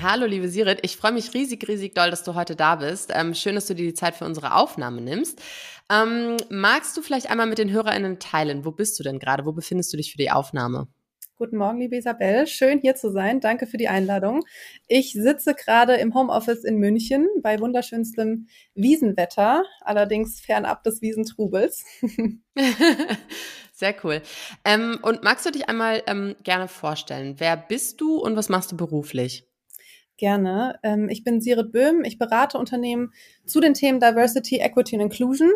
Hallo, liebe Sirit. Ich freue mich riesig, riesig doll, dass du heute da bist. Ähm, schön, dass du dir die Zeit für unsere Aufnahme nimmst. Ähm, magst du vielleicht einmal mit den HörerInnen teilen? Wo bist du denn gerade? Wo befindest du dich für die Aufnahme? Guten Morgen, liebe Isabel. Schön hier zu sein. Danke für die Einladung. Ich sitze gerade im Homeoffice in München bei wunderschönstem Wiesenwetter, allerdings fernab des Wiesentrubels. Sehr cool. Ähm, und magst du dich einmal ähm, gerne vorstellen? Wer bist du und was machst du beruflich? Gerne. Ähm, ich bin Sirit Böhm. Ich berate Unternehmen zu den Themen Diversity, Equity und Inclusion.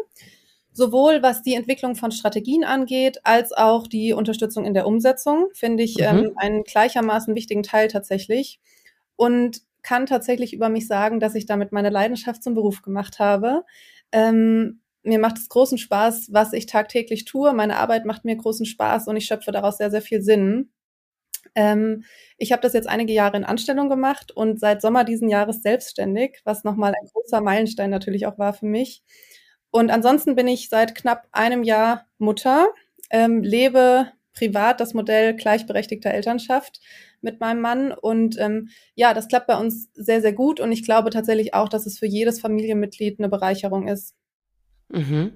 Sowohl was die Entwicklung von Strategien angeht, als auch die Unterstützung in der Umsetzung, finde ich mhm. ähm, einen gleichermaßen wichtigen Teil tatsächlich. Und kann tatsächlich über mich sagen, dass ich damit meine Leidenschaft zum Beruf gemacht habe. Ähm, mir macht es großen Spaß, was ich tagtäglich tue. Meine Arbeit macht mir großen Spaß und ich schöpfe daraus sehr, sehr viel Sinn. Ähm, ich habe das jetzt einige Jahre in Anstellung gemacht und seit Sommer diesen Jahres selbstständig, was nochmal ein großer Meilenstein natürlich auch war für mich. Und ansonsten bin ich seit knapp einem Jahr Mutter, ähm, lebe privat das Modell gleichberechtigter Elternschaft mit meinem Mann. Und ähm, ja, das klappt bei uns sehr, sehr gut. Und ich glaube tatsächlich auch, dass es für jedes Familienmitglied eine Bereicherung ist. Mhm.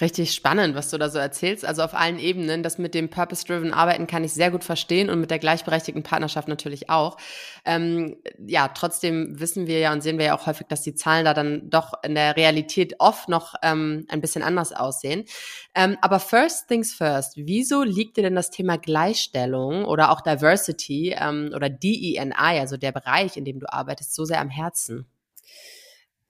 Richtig spannend, was du da so erzählst. Also auf allen Ebenen. Das mit dem Purpose-Driven Arbeiten kann ich sehr gut verstehen und mit der gleichberechtigten Partnerschaft natürlich auch. Ähm, ja, trotzdem wissen wir ja und sehen wir ja auch häufig, dass die Zahlen da dann doch in der Realität oft noch ähm, ein bisschen anders aussehen. Ähm, aber first things first, wieso liegt dir denn das Thema Gleichstellung oder auch Diversity ähm, oder DEI, also der Bereich, in dem du arbeitest, so sehr am Herzen?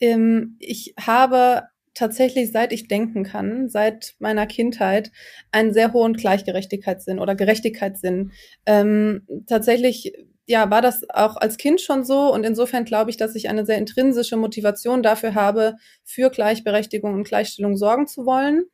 Ähm, ich habe tatsächlich, seit ich denken kann, seit meiner Kindheit, einen sehr hohen Gleichgerechtigkeitssinn oder Gerechtigkeitssinn. Ähm, tatsächlich ja, war das auch als Kind schon so und insofern glaube ich, dass ich eine sehr intrinsische Motivation dafür habe, für Gleichberechtigung und Gleichstellung sorgen zu wollen.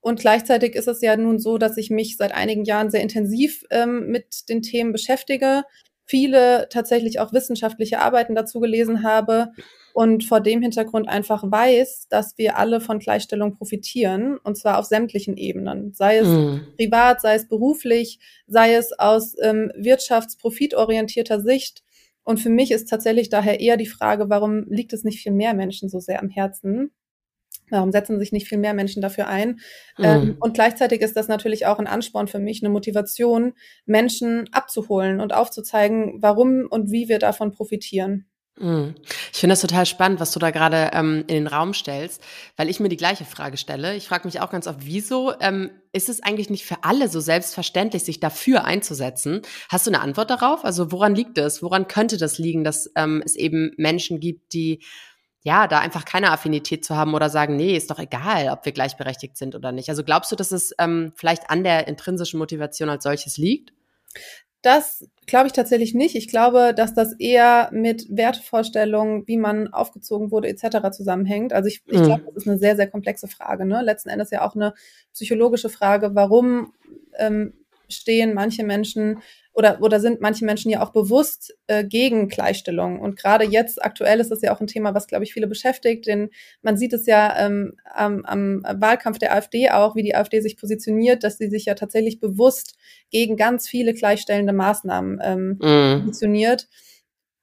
Und gleichzeitig ist es ja nun so, dass ich mich seit einigen Jahren sehr intensiv ähm, mit den Themen beschäftige, viele tatsächlich auch wissenschaftliche Arbeiten dazu gelesen habe und vor dem Hintergrund einfach weiß, dass wir alle von Gleichstellung profitieren und zwar auf sämtlichen Ebenen, sei es mhm. privat, sei es beruflich, sei es aus ähm, wirtschaftsprofitorientierter Sicht. Und für mich ist tatsächlich daher eher die Frage, warum liegt es nicht viel mehr Menschen so sehr am Herzen? Warum setzen sich nicht viel mehr Menschen dafür ein? Mhm. Ähm, und gleichzeitig ist das natürlich auch ein Ansporn für mich, eine Motivation, Menschen abzuholen und aufzuzeigen, warum und wie wir davon profitieren. Mhm. Ich finde das total spannend, was du da gerade ähm, in den Raum stellst, weil ich mir die gleiche Frage stelle. Ich frage mich auch ganz oft, wieso ähm, ist es eigentlich nicht für alle so selbstverständlich, sich dafür einzusetzen? Hast du eine Antwort darauf? Also woran liegt es? Woran könnte das liegen, dass ähm, es eben Menschen gibt, die ja, da einfach keine Affinität zu haben oder sagen, nee, ist doch egal, ob wir gleichberechtigt sind oder nicht. Also glaubst du, dass es ähm, vielleicht an der intrinsischen Motivation als solches liegt? Das glaube ich tatsächlich nicht. Ich glaube, dass das eher mit Wertevorstellungen, wie man aufgezogen wurde, etc. zusammenhängt. Also ich, ich glaube, mhm. das ist eine sehr, sehr komplexe Frage. Ne? Letzten Endes ja auch eine psychologische Frage, warum ähm, stehen manche Menschen oder, oder sind manche Menschen ja auch bewusst äh, gegen Gleichstellung. Und gerade jetzt aktuell ist das ja auch ein Thema, was, glaube ich, viele beschäftigt, denn man sieht es ja ähm, am, am Wahlkampf der AfD auch, wie die AfD sich positioniert, dass sie sich ja tatsächlich bewusst gegen ganz viele gleichstellende Maßnahmen ähm, mm. positioniert.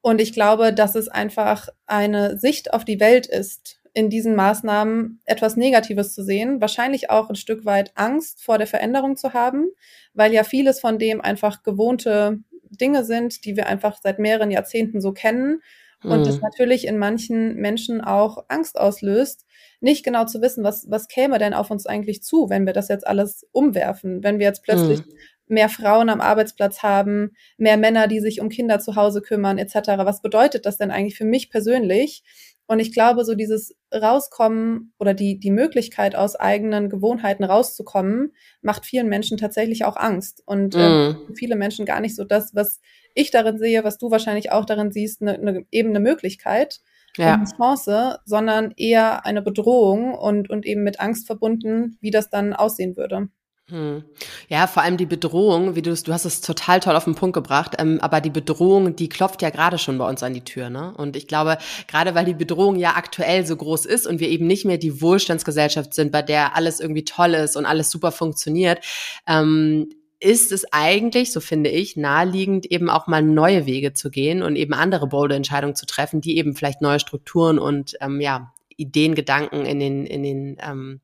Und ich glaube, dass es einfach eine Sicht auf die Welt ist, in diesen Maßnahmen etwas Negatives zu sehen, wahrscheinlich auch ein Stück weit Angst vor der Veränderung zu haben, weil ja vieles von dem einfach gewohnte Dinge sind, die wir einfach seit mehreren Jahrzehnten so kennen und es hm. natürlich in manchen Menschen auch Angst auslöst, nicht genau zu wissen, was, was käme denn auf uns eigentlich zu, wenn wir das jetzt alles umwerfen, wenn wir jetzt plötzlich mhm. mehr Frauen am Arbeitsplatz haben, mehr Männer, die sich um Kinder zu Hause kümmern, etc. Was bedeutet das denn eigentlich für mich persönlich? Und ich glaube, so dieses Rauskommen oder die, die Möglichkeit, aus eigenen Gewohnheiten rauszukommen, macht vielen Menschen tatsächlich auch Angst. Und mm. äh, viele Menschen gar nicht so das, was ich darin sehe, was du wahrscheinlich auch darin siehst, eine, eine, eben eine Möglichkeit ja. eine Chance, sondern eher eine Bedrohung und, und eben mit Angst verbunden, wie das dann aussehen würde. Hm. Ja, vor allem die Bedrohung, wie du du hast es total toll auf den Punkt gebracht, ähm, aber die Bedrohung, die klopft ja gerade schon bei uns an die Tür, ne? Und ich glaube, gerade weil die Bedrohung ja aktuell so groß ist und wir eben nicht mehr die Wohlstandsgesellschaft sind, bei der alles irgendwie toll ist und alles super funktioniert, ähm, ist es eigentlich, so finde ich, naheliegend, eben auch mal neue Wege zu gehen und eben andere bolde Entscheidungen zu treffen, die eben vielleicht neue Strukturen und ähm, ja, Ideen, Gedanken in den, in den ähm,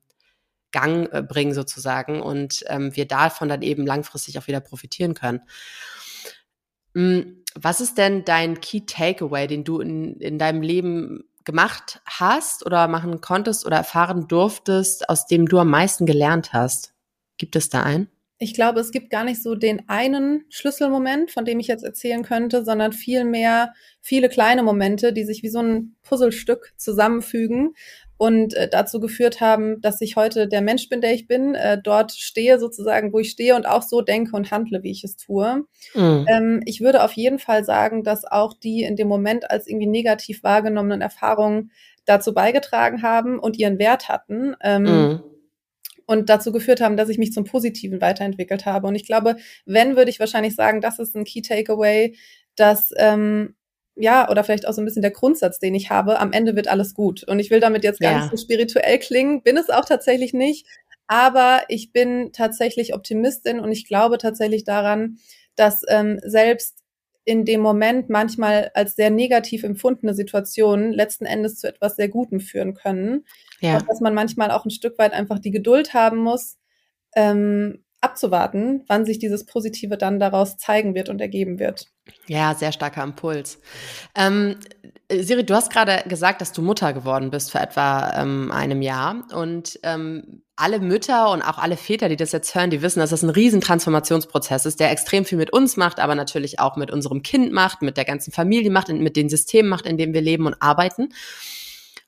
Gang äh, bringen sozusagen und ähm, wir davon dann eben langfristig auch wieder profitieren können. Hm, was ist denn dein Key Takeaway, den du in, in deinem Leben gemacht hast oder machen konntest oder erfahren durftest, aus dem du am meisten gelernt hast? Gibt es da einen? Ich glaube, es gibt gar nicht so den einen Schlüsselmoment, von dem ich jetzt erzählen könnte, sondern vielmehr viele kleine Momente, die sich wie so ein Puzzlestück zusammenfügen und äh, dazu geführt haben, dass ich heute der Mensch bin, der ich bin, äh, dort stehe sozusagen, wo ich stehe und auch so denke und handle, wie ich es tue. Mhm. Ähm, ich würde auf jeden Fall sagen, dass auch die in dem Moment als irgendwie negativ wahrgenommenen Erfahrungen dazu beigetragen haben und ihren Wert hatten. Ähm, mhm. Und dazu geführt haben, dass ich mich zum Positiven weiterentwickelt habe. Und ich glaube, wenn, würde ich wahrscheinlich sagen, das ist ein Key Takeaway, dass ähm, ja, oder vielleicht auch so ein bisschen der Grundsatz, den ich habe, am Ende wird alles gut. Und ich will damit jetzt gar ja. nicht so spirituell klingen, bin es auch tatsächlich nicht. Aber ich bin tatsächlich Optimistin und ich glaube tatsächlich daran, dass ähm, selbst in dem Moment manchmal als sehr negativ empfundene Situationen letzten Endes zu etwas sehr Gutem führen können. Ja. Und dass man manchmal auch ein Stück weit einfach die Geduld haben muss, ähm, abzuwarten, wann sich dieses Positive dann daraus zeigen wird und ergeben wird. Ja, sehr starker Impuls. Ähm, Siri, du hast gerade gesagt, dass du Mutter geworden bist vor etwa ähm, einem Jahr. Und ähm, alle Mütter und auch alle Väter, die das jetzt hören, die wissen, dass das ein riesen Transformationsprozess ist, der extrem viel mit uns macht, aber natürlich auch mit unserem Kind macht, mit der ganzen Familie macht, mit den Systemen macht, in denen wir leben und arbeiten.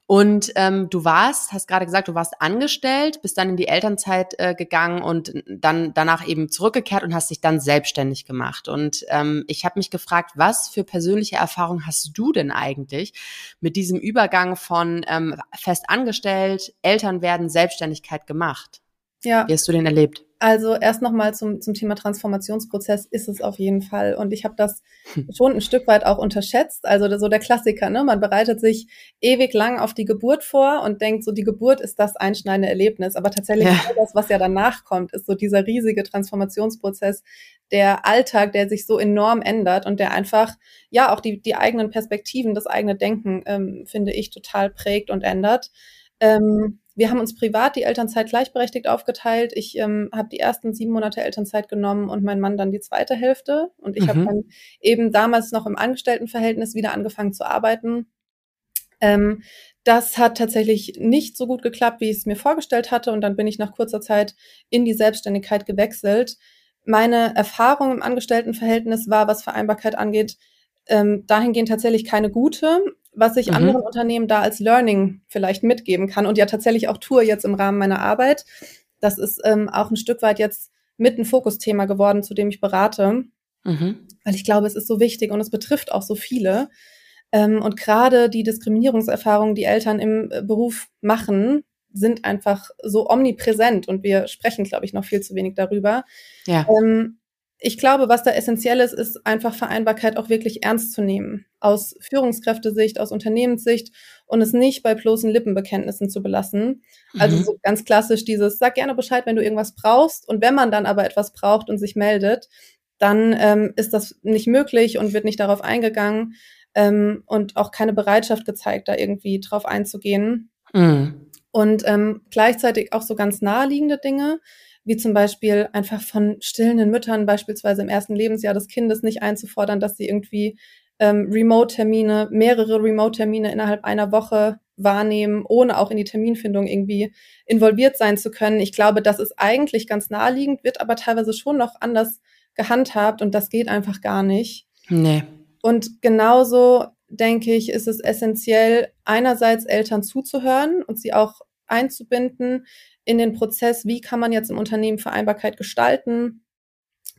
Und ähm, du warst, hast gerade gesagt, du warst angestellt, bist dann in die Elternzeit äh, gegangen und dann danach eben zurückgekehrt und hast dich dann selbstständig gemacht. Und ähm, ich habe mich gefragt, was für persönliche Erfahrungen hast du denn eigentlich mit diesem Übergang von ähm, fest angestellt, Eltern werden, Selbstständigkeit gemacht? Ja. Wie hast du den erlebt? Also erst nochmal zum, zum Thema Transformationsprozess ist es auf jeden Fall. Und ich habe das hm. schon ein Stück weit auch unterschätzt. Also so der Klassiker, ne? Man bereitet sich ewig lang auf die Geburt vor und denkt, so die Geburt ist das einschneidende Erlebnis. Aber tatsächlich ja. das, was ja danach kommt, ist so dieser riesige Transformationsprozess, der Alltag, der sich so enorm ändert und der einfach, ja, auch die, die eigenen Perspektiven, das eigene Denken, ähm, finde ich, total prägt und ändert. Ähm, wir haben uns privat die Elternzeit gleichberechtigt aufgeteilt. Ich ähm, habe die ersten sieben Monate Elternzeit genommen und mein Mann dann die zweite Hälfte. Und ich mhm. habe dann eben damals noch im Angestelltenverhältnis wieder angefangen zu arbeiten. Ähm, das hat tatsächlich nicht so gut geklappt, wie ich es mir vorgestellt hatte. Und dann bin ich nach kurzer Zeit in die Selbstständigkeit gewechselt. Meine Erfahrung im Angestelltenverhältnis war, was Vereinbarkeit angeht, ähm, dahingehend tatsächlich keine gute was ich mhm. anderen Unternehmen da als Learning vielleicht mitgeben kann und ja tatsächlich auch tue jetzt im Rahmen meiner Arbeit. Das ist ähm, auch ein Stück weit jetzt mit ein Fokusthema geworden, zu dem ich berate, mhm. weil ich glaube, es ist so wichtig und es betrifft auch so viele. Ähm, und gerade die Diskriminierungserfahrungen, die Eltern im äh, Beruf machen, sind einfach so omnipräsent und wir sprechen, glaube ich, noch viel zu wenig darüber. Ja. Ähm, ich glaube, was da essentiell ist, ist einfach Vereinbarkeit auch wirklich ernst zu nehmen. Aus Führungskräftesicht, aus Unternehmenssicht und es nicht bei bloßen Lippenbekenntnissen zu belassen. Also mhm. so ganz klassisch dieses, sag gerne Bescheid, wenn du irgendwas brauchst. Und wenn man dann aber etwas braucht und sich meldet, dann ähm, ist das nicht möglich und wird nicht darauf eingegangen ähm, und auch keine Bereitschaft gezeigt, da irgendwie drauf einzugehen. Mhm. Und ähm, gleichzeitig auch so ganz naheliegende Dinge wie zum Beispiel einfach von stillenden Müttern beispielsweise im ersten Lebensjahr des Kindes nicht einzufordern, dass sie irgendwie ähm, Remote-Termine, mehrere Remote-Termine innerhalb einer Woche wahrnehmen, ohne auch in die Terminfindung irgendwie involviert sein zu können. Ich glaube, das ist eigentlich ganz naheliegend, wird aber teilweise schon noch anders gehandhabt und das geht einfach gar nicht. Nee. Und genauso denke ich, ist es essentiell, einerseits Eltern zuzuhören und sie auch einzubinden in den Prozess, wie kann man jetzt im Unternehmen Vereinbarkeit gestalten,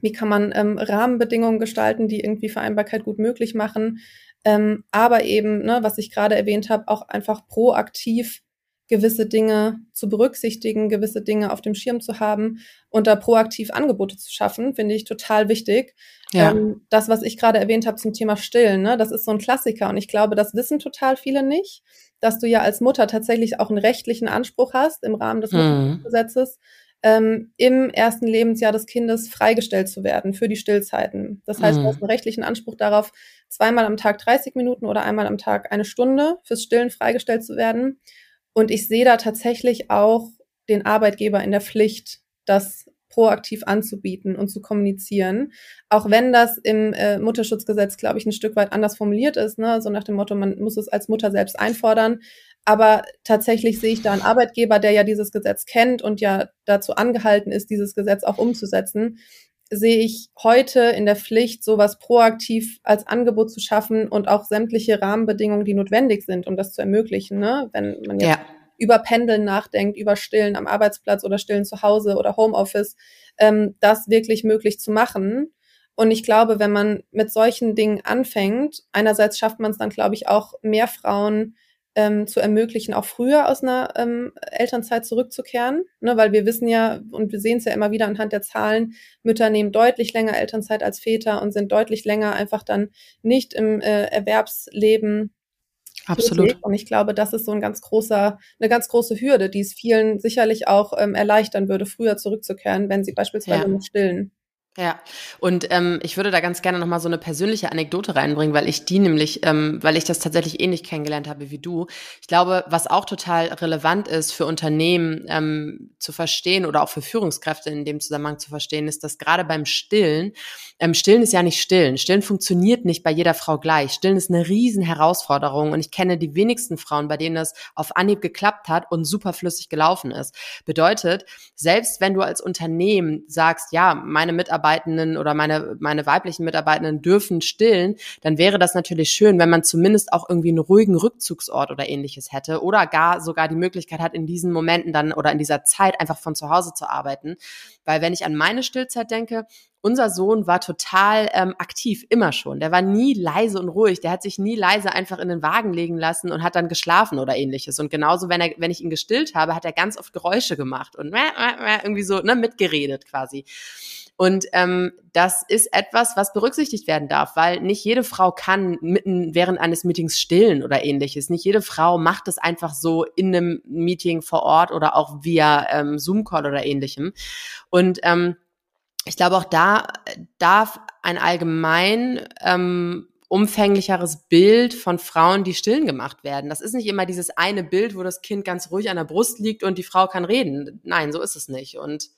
wie kann man ähm, Rahmenbedingungen gestalten, die irgendwie Vereinbarkeit gut möglich machen, ähm, aber eben, ne, was ich gerade erwähnt habe, auch einfach proaktiv gewisse Dinge zu berücksichtigen, gewisse Dinge auf dem Schirm zu haben und da proaktiv Angebote zu schaffen, finde ich total wichtig. Ja. Ähm, das, was ich gerade erwähnt habe zum Thema Stillen, ne, das ist so ein Klassiker und ich glaube, das wissen total viele nicht, dass du ja als Mutter tatsächlich auch einen rechtlichen Anspruch hast im Rahmen des mhm. Gesetzes, ähm, im ersten Lebensjahr des Kindes freigestellt zu werden für die Stillzeiten. Das heißt, mhm. du hast einen rechtlichen Anspruch darauf, zweimal am Tag 30 Minuten oder einmal am Tag eine Stunde fürs Stillen freigestellt zu werden. Und ich sehe da tatsächlich auch den Arbeitgeber in der Pflicht, das proaktiv anzubieten und zu kommunizieren. Auch wenn das im äh, Mutterschutzgesetz, glaube ich, ein Stück weit anders formuliert ist, ne? so nach dem Motto, man muss es als Mutter selbst einfordern. Aber tatsächlich sehe ich da einen Arbeitgeber, der ja dieses Gesetz kennt und ja dazu angehalten ist, dieses Gesetz auch umzusetzen, sehe ich heute in der Pflicht, sowas proaktiv als Angebot zu schaffen und auch sämtliche Rahmenbedingungen, die notwendig sind, um das zu ermöglichen. Ne? Wenn man jetzt ja. Über Pendeln nachdenkt, über Stillen am Arbeitsplatz oder Stillen zu Hause oder Homeoffice, ähm, das wirklich möglich zu machen. Und ich glaube, wenn man mit solchen Dingen anfängt, einerseits schafft man es dann, glaube ich, auch mehr Frauen ähm, zu ermöglichen, auch früher aus einer ähm, Elternzeit zurückzukehren. Ne, weil wir wissen ja, und wir sehen es ja immer wieder anhand der Zahlen, Mütter nehmen deutlich länger Elternzeit als Väter und sind deutlich länger einfach dann nicht im äh, Erwerbsleben Absolut. Und ich glaube, das ist so ein ganz großer, eine ganz große Hürde, die es vielen sicherlich auch ähm, erleichtern würde, früher zurückzukehren, wenn sie beispielsweise ja. stillen. Ja, und ähm, ich würde da ganz gerne nochmal so eine persönliche Anekdote reinbringen, weil ich die nämlich, ähm, weil ich das tatsächlich ähnlich kennengelernt habe wie du. Ich glaube, was auch total relevant ist für Unternehmen ähm, zu verstehen oder auch für Führungskräfte in dem Zusammenhang zu verstehen, ist, dass gerade beim Stillen, ähm, Stillen ist ja nicht Stillen. Stillen funktioniert nicht bei jeder Frau gleich. Stillen ist eine riesen Herausforderung und ich kenne die wenigsten Frauen, bei denen das auf Anhieb geklappt hat und super flüssig gelaufen ist. Bedeutet, selbst wenn du als Unternehmen sagst, ja, meine Mitarbeiter Mitarbeitenden oder meine, meine weiblichen Mitarbeitenden dürfen stillen, dann wäre das natürlich schön, wenn man zumindest auch irgendwie einen ruhigen Rückzugsort oder ähnliches hätte oder gar sogar die Möglichkeit hat, in diesen Momenten dann oder in dieser Zeit einfach von zu Hause zu arbeiten. Weil wenn ich an meine Stillzeit denke, unser Sohn war total ähm, aktiv, immer schon. Der war nie leise und ruhig. Der hat sich nie leise einfach in den Wagen legen lassen und hat dann geschlafen oder ähnliches. Und genauso, wenn er, wenn ich ihn gestillt habe, hat er ganz oft Geräusche gemacht und irgendwie so ne, mitgeredet quasi. Und ähm, das ist etwas, was berücksichtigt werden darf, weil nicht jede Frau kann mitten während eines Meetings stillen oder ähnliches. Nicht jede Frau macht es einfach so in einem Meeting vor Ort oder auch via ähm, Zoom-Call oder ähnlichem. Und ähm, ich glaube, auch da darf ein allgemein ähm, umfänglicheres Bild von Frauen, die stillen gemacht werden. Das ist nicht immer dieses eine Bild, wo das Kind ganz ruhig an der Brust liegt und die Frau kann reden. Nein, so ist es nicht. Und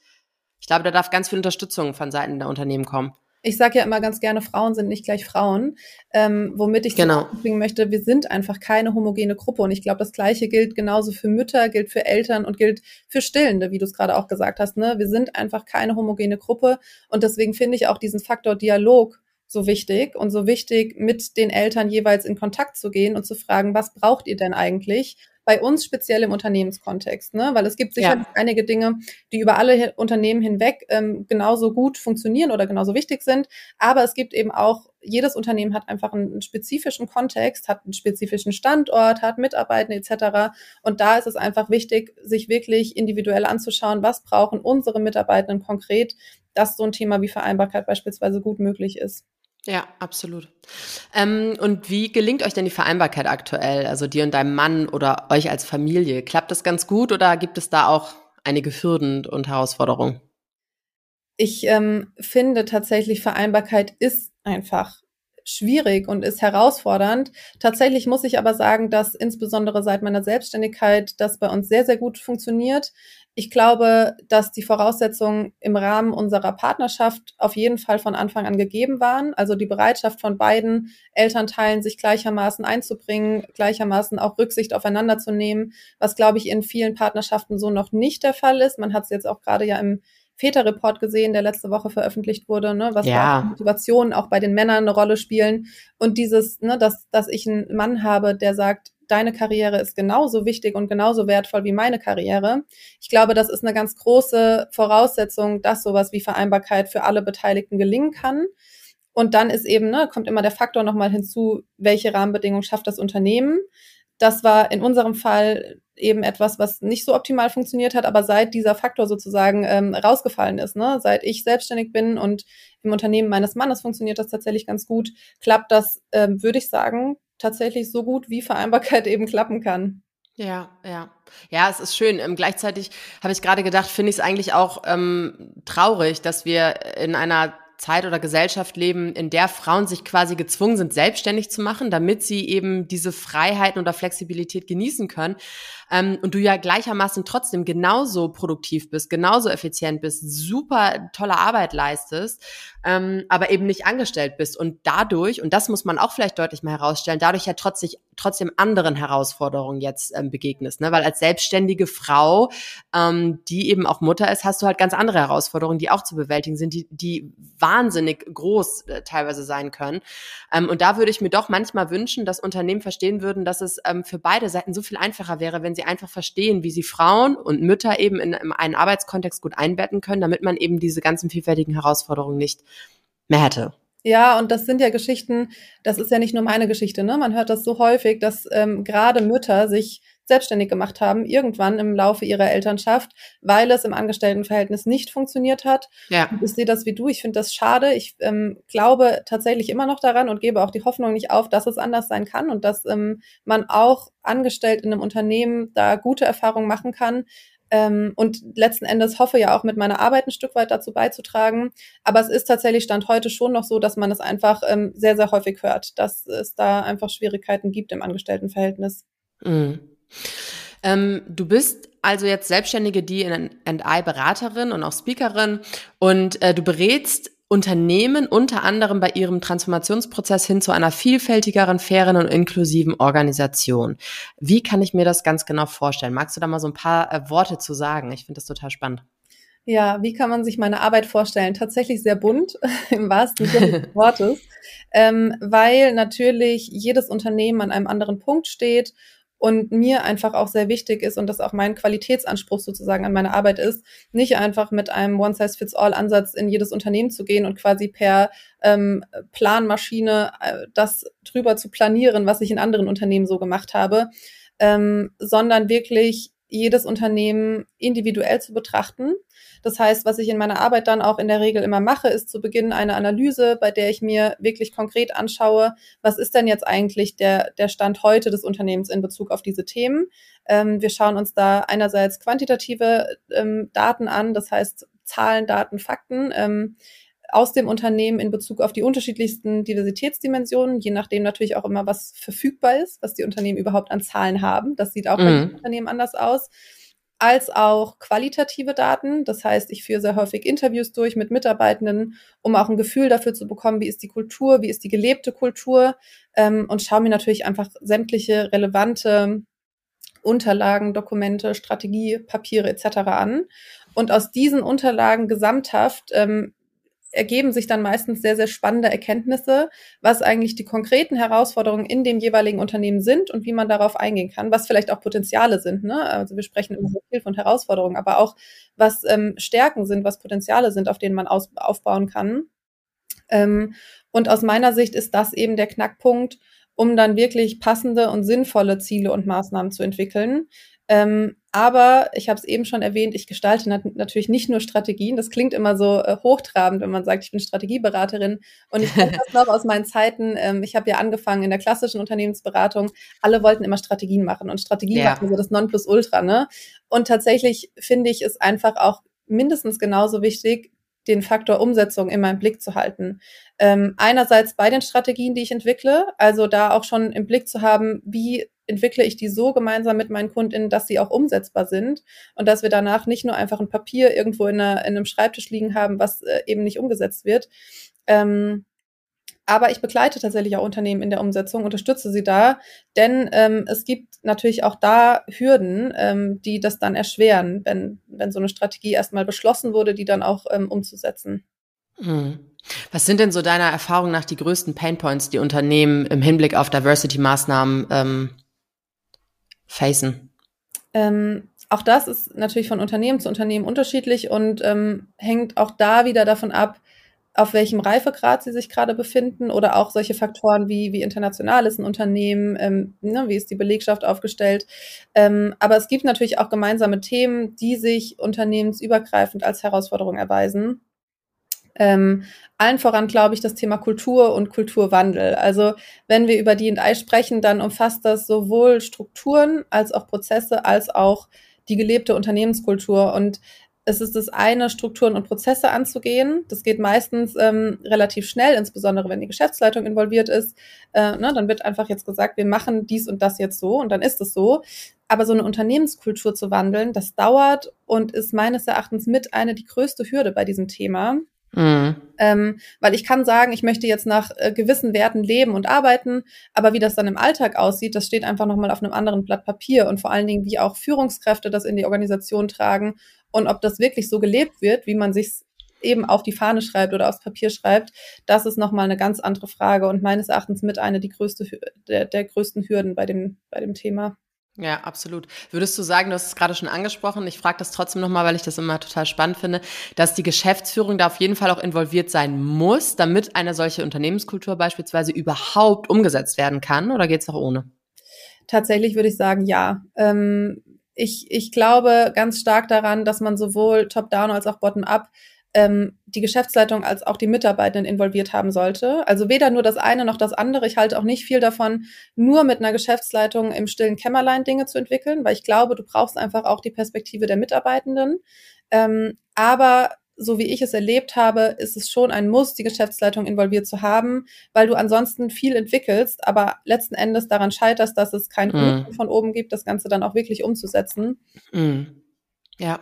ich glaube, da darf ganz viel Unterstützung von Seiten der Unternehmen kommen. Ich sage ja immer ganz gerne, Frauen sind nicht gleich Frauen, ähm, womit ich genau. bringen möchte, wir sind einfach keine homogene Gruppe. Und ich glaube, das Gleiche gilt genauso für Mütter, gilt für Eltern und gilt für Stillende, wie du es gerade auch gesagt hast. Ne? Wir sind einfach keine homogene Gruppe. Und deswegen finde ich auch diesen Faktor Dialog so wichtig und so wichtig, mit den Eltern jeweils in Kontakt zu gehen und zu fragen, was braucht ihr denn eigentlich? Bei uns speziell im Unternehmenskontext, ne? weil es gibt sicherlich ja. einige Dinge, die über alle Unternehmen hinweg ähm, genauso gut funktionieren oder genauso wichtig sind, aber es gibt eben auch, jedes Unternehmen hat einfach einen spezifischen Kontext, hat einen spezifischen Standort, hat Mitarbeiter etc. Und da ist es einfach wichtig, sich wirklich individuell anzuschauen, was brauchen unsere Mitarbeitenden konkret, dass so ein Thema wie Vereinbarkeit beispielsweise gut möglich ist. Ja, absolut. Ähm, und wie gelingt euch denn die Vereinbarkeit aktuell? Also dir und deinem Mann oder euch als Familie? Klappt das ganz gut oder gibt es da auch einige Hürden und Herausforderungen? Ich ähm, finde tatsächlich, Vereinbarkeit ist einfach schwierig und ist herausfordernd. Tatsächlich muss ich aber sagen, dass insbesondere seit meiner Selbstständigkeit das bei uns sehr, sehr gut funktioniert. Ich glaube, dass die Voraussetzungen im Rahmen unserer Partnerschaft auf jeden Fall von Anfang an gegeben waren. Also die Bereitschaft von beiden Elternteilen, sich gleichermaßen einzubringen, gleichermaßen auch Rücksicht aufeinander zu nehmen, was, glaube ich, in vielen Partnerschaften so noch nicht der Fall ist. Man hat es jetzt auch gerade ja im Väter-Report gesehen, der letzte Woche veröffentlicht wurde, ne, was ja. Motivationen auch bei den Männern eine Rolle spielen. Und dieses, ne, dass, dass ich einen Mann habe, der sagt, deine Karriere ist genauso wichtig und genauso wertvoll wie meine Karriere. Ich glaube, das ist eine ganz große Voraussetzung, dass sowas wie Vereinbarkeit für alle Beteiligten gelingen kann. Und dann ist eben, ne, kommt immer der Faktor nochmal hinzu, welche Rahmenbedingungen schafft das Unternehmen. Das war in unserem Fall eben etwas, was nicht so optimal funktioniert hat, aber seit dieser Faktor sozusagen ähm, rausgefallen ist, ne? seit ich selbstständig bin und im Unternehmen meines Mannes funktioniert das tatsächlich ganz gut, klappt das, ähm, würde ich sagen, tatsächlich so gut, wie Vereinbarkeit eben klappen kann. Ja, ja. Ja, es ist schön. Ähm, gleichzeitig habe ich gerade gedacht, finde ich es eigentlich auch ähm, traurig, dass wir in einer Zeit oder Gesellschaft leben, in der Frauen sich quasi gezwungen sind, selbstständig zu machen, damit sie eben diese Freiheiten oder Flexibilität genießen können. Ähm, und du ja gleichermaßen trotzdem genauso produktiv bist, genauso effizient bist, super tolle Arbeit leistest, ähm, aber eben nicht angestellt bist. Und dadurch, und das muss man auch vielleicht deutlich mal herausstellen, dadurch ja trotzdem, trotzdem anderen Herausforderungen jetzt ähm, begegnest. Ne? Weil als selbstständige Frau, ähm, die eben auch Mutter ist, hast du halt ganz andere Herausforderungen, die auch zu bewältigen sind, die, die wahnsinnig groß äh, teilweise sein können. Ähm, und da würde ich mir doch manchmal wünschen, dass Unternehmen verstehen würden, dass es ähm, für beide Seiten so viel einfacher wäre, wenn sie einfach verstehen, wie sie Frauen und Mütter eben in, in einen Arbeitskontext gut einbetten können, damit man eben diese ganzen vielfältigen Herausforderungen nicht mehr hätte. Ja, und das sind ja Geschichten, das ist ja nicht nur meine Geschichte, ne? Man hört das so häufig, dass ähm, gerade Mütter sich selbstständig gemacht haben, irgendwann im Laufe ihrer Elternschaft, weil es im Angestelltenverhältnis nicht funktioniert hat. Ja. ich sehe das wie du, ich finde das schade. Ich ähm, glaube tatsächlich immer noch daran und gebe auch die Hoffnung nicht auf, dass es anders sein kann und dass ähm, man auch angestellt in einem Unternehmen da gute Erfahrungen machen kann. Ähm, und letzten Endes hoffe ja auch mit meiner Arbeit ein Stück weit dazu beizutragen. Aber es ist tatsächlich Stand heute schon noch so, dass man es einfach ähm, sehr, sehr häufig hört, dass es da einfach Schwierigkeiten gibt im Angestelltenverhältnis. Mhm. Ähm, du bist also jetzt Selbstständige, die in NI-Beraterin und auch Speakerin und äh, du berätst Unternehmen unter anderem bei ihrem Transformationsprozess hin zu einer vielfältigeren, fairen und inklusiven Organisation. Wie kann ich mir das ganz genau vorstellen? Magst du da mal so ein paar äh, Worte zu sagen? Ich finde das total spannend. Ja, wie kann man sich meine Arbeit vorstellen? Tatsächlich sehr bunt, im wahrsten Sinne des Wortes, ähm, weil natürlich jedes Unternehmen an einem anderen Punkt steht und mir einfach auch sehr wichtig ist und das auch mein Qualitätsanspruch sozusagen an meine Arbeit ist, nicht einfach mit einem One-Size-Fits-All-Ansatz in jedes Unternehmen zu gehen und quasi per ähm, Planmaschine äh, das drüber zu planieren, was ich in anderen Unternehmen so gemacht habe, ähm, sondern wirklich jedes Unternehmen individuell zu betrachten das heißt, was ich in meiner Arbeit dann auch in der Regel immer mache, ist zu Beginn eine Analyse, bei der ich mir wirklich konkret anschaue, was ist denn jetzt eigentlich der, der Stand heute des Unternehmens in Bezug auf diese Themen. Ähm, wir schauen uns da einerseits quantitative ähm, Daten an, das heißt Zahlen, Daten, Fakten. Ähm, aus dem Unternehmen in Bezug auf die unterschiedlichsten Diversitätsdimensionen, je nachdem natürlich auch immer, was verfügbar ist, was die Unternehmen überhaupt an Zahlen haben. Das sieht auch mhm. bei den Unternehmen anders aus als auch qualitative Daten. Das heißt, ich führe sehr häufig Interviews durch mit Mitarbeitenden, um auch ein Gefühl dafür zu bekommen, wie ist die Kultur, wie ist die gelebte Kultur ähm, und schaue mir natürlich einfach sämtliche relevante Unterlagen, Dokumente, Strategie, Papiere etc. an. Und aus diesen Unterlagen gesamthaft ähm, ergeben sich dann meistens sehr, sehr spannende Erkenntnisse, was eigentlich die konkreten Herausforderungen in dem jeweiligen Unternehmen sind und wie man darauf eingehen kann, was vielleicht auch Potenziale sind. Ne? Also wir sprechen immer so viel von Herausforderungen, aber auch was ähm, Stärken sind, was Potenziale sind, auf denen man aus, aufbauen kann. Ähm, und aus meiner Sicht ist das eben der Knackpunkt, um dann wirklich passende und sinnvolle Ziele und Maßnahmen zu entwickeln, ähm, aber ich habe es eben schon erwähnt, ich gestalte nat natürlich nicht nur Strategien. Das klingt immer so äh, hochtrabend, wenn man sagt, ich bin Strategieberaterin. Und ich kenne das noch aus meinen Zeiten. Ähm, ich habe ja angefangen in der klassischen Unternehmensberatung. Alle wollten immer Strategien machen und Strategie ja. machen so das Nonplusultra. Ne? Und tatsächlich finde ich es einfach auch mindestens genauso wichtig, den Faktor Umsetzung immer im Blick zu halten. Ähm, einerseits bei den Strategien, die ich entwickle, also da auch schon im Blick zu haben, wie entwickle ich die so gemeinsam mit meinen KundInnen, dass sie auch umsetzbar sind und dass wir danach nicht nur einfach ein Papier irgendwo in, einer, in einem Schreibtisch liegen haben, was äh, eben nicht umgesetzt wird. Ähm, aber ich begleite tatsächlich auch Unternehmen in der Umsetzung, unterstütze sie da, denn ähm, es gibt natürlich auch da Hürden, ähm, die das dann erschweren, wenn, wenn so eine Strategie erstmal beschlossen wurde, die dann auch ähm, umzusetzen. Mhm. Was sind denn so deiner Erfahrung nach die größten Painpoints, die Unternehmen im Hinblick auf Diversity-Maßnahmen ähm, facen? Ähm, auch das ist natürlich von Unternehmen zu Unternehmen unterschiedlich und ähm, hängt auch da wieder davon ab, auf welchem Reifegrad sie sich gerade befinden oder auch solche Faktoren wie, wie international ist ein Unternehmen, ähm, ne, wie ist die Belegschaft aufgestellt. Ähm, aber es gibt natürlich auch gemeinsame Themen, die sich unternehmensübergreifend als Herausforderung erweisen. Ähm, allen voran glaube ich das Thema Kultur und Kulturwandel. Also wenn wir über D&I sprechen, dann umfasst das sowohl Strukturen als auch Prozesse als auch die gelebte Unternehmenskultur. Und es ist das eine, Strukturen und Prozesse anzugehen. Das geht meistens ähm, relativ schnell, insbesondere wenn die Geschäftsleitung involviert ist. Äh, ne, dann wird einfach jetzt gesagt, wir machen dies und das jetzt so und dann ist es so. Aber so eine Unternehmenskultur zu wandeln, das dauert und ist meines Erachtens mit eine die größte Hürde bei diesem Thema. Mhm. Ähm, weil ich kann sagen, ich möchte jetzt nach äh, gewissen Werten leben und arbeiten, aber wie das dann im Alltag aussieht, das steht einfach nochmal auf einem anderen Blatt Papier und vor allen Dingen, wie auch Führungskräfte das in die Organisation tragen und ob das wirklich so gelebt wird, wie man sich eben auf die Fahne schreibt oder aufs Papier schreibt, das ist nochmal eine ganz andere Frage und meines Erachtens mit einer die größte, der, der größten Hürden bei dem, bei dem Thema. Ja, absolut. Würdest du sagen, du hast es gerade schon angesprochen, ich frage das trotzdem nochmal, weil ich das immer total spannend finde, dass die Geschäftsführung da auf jeden Fall auch involviert sein muss, damit eine solche Unternehmenskultur beispielsweise überhaupt umgesetzt werden kann? Oder geht es auch ohne? Tatsächlich würde ich sagen, ja. Ähm, ich, ich glaube ganz stark daran, dass man sowohl top-down als auch bottom-up ähm, die Geschäftsleitung als auch die Mitarbeitenden involviert haben sollte. Also weder nur das eine noch das andere. Ich halte auch nicht viel davon, nur mit einer Geschäftsleitung im stillen Kämmerlein Dinge zu entwickeln, weil ich glaube, du brauchst einfach auch die Perspektive der Mitarbeitenden. Ähm, aber so wie ich es erlebt habe, ist es schon ein Muss, die Geschäftsleitung involviert zu haben, weil du ansonsten viel entwickelst, aber letzten Endes daran scheiterst, dass es kein mm. von oben gibt, das Ganze dann auch wirklich umzusetzen. Mm. Ja.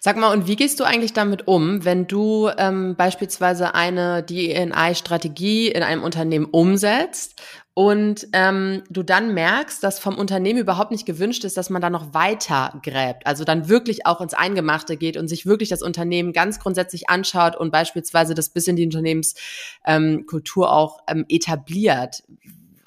Sag mal, und wie gehst du eigentlich damit um, wenn du ähm, beispielsweise eine DNI-Strategie in einem Unternehmen umsetzt und ähm, du dann merkst, dass vom Unternehmen überhaupt nicht gewünscht ist, dass man da noch weiter gräbt, also dann wirklich auch ins Eingemachte geht und sich wirklich das Unternehmen ganz grundsätzlich anschaut und beispielsweise das bis in die Unternehmenskultur ähm, auch ähm, etabliert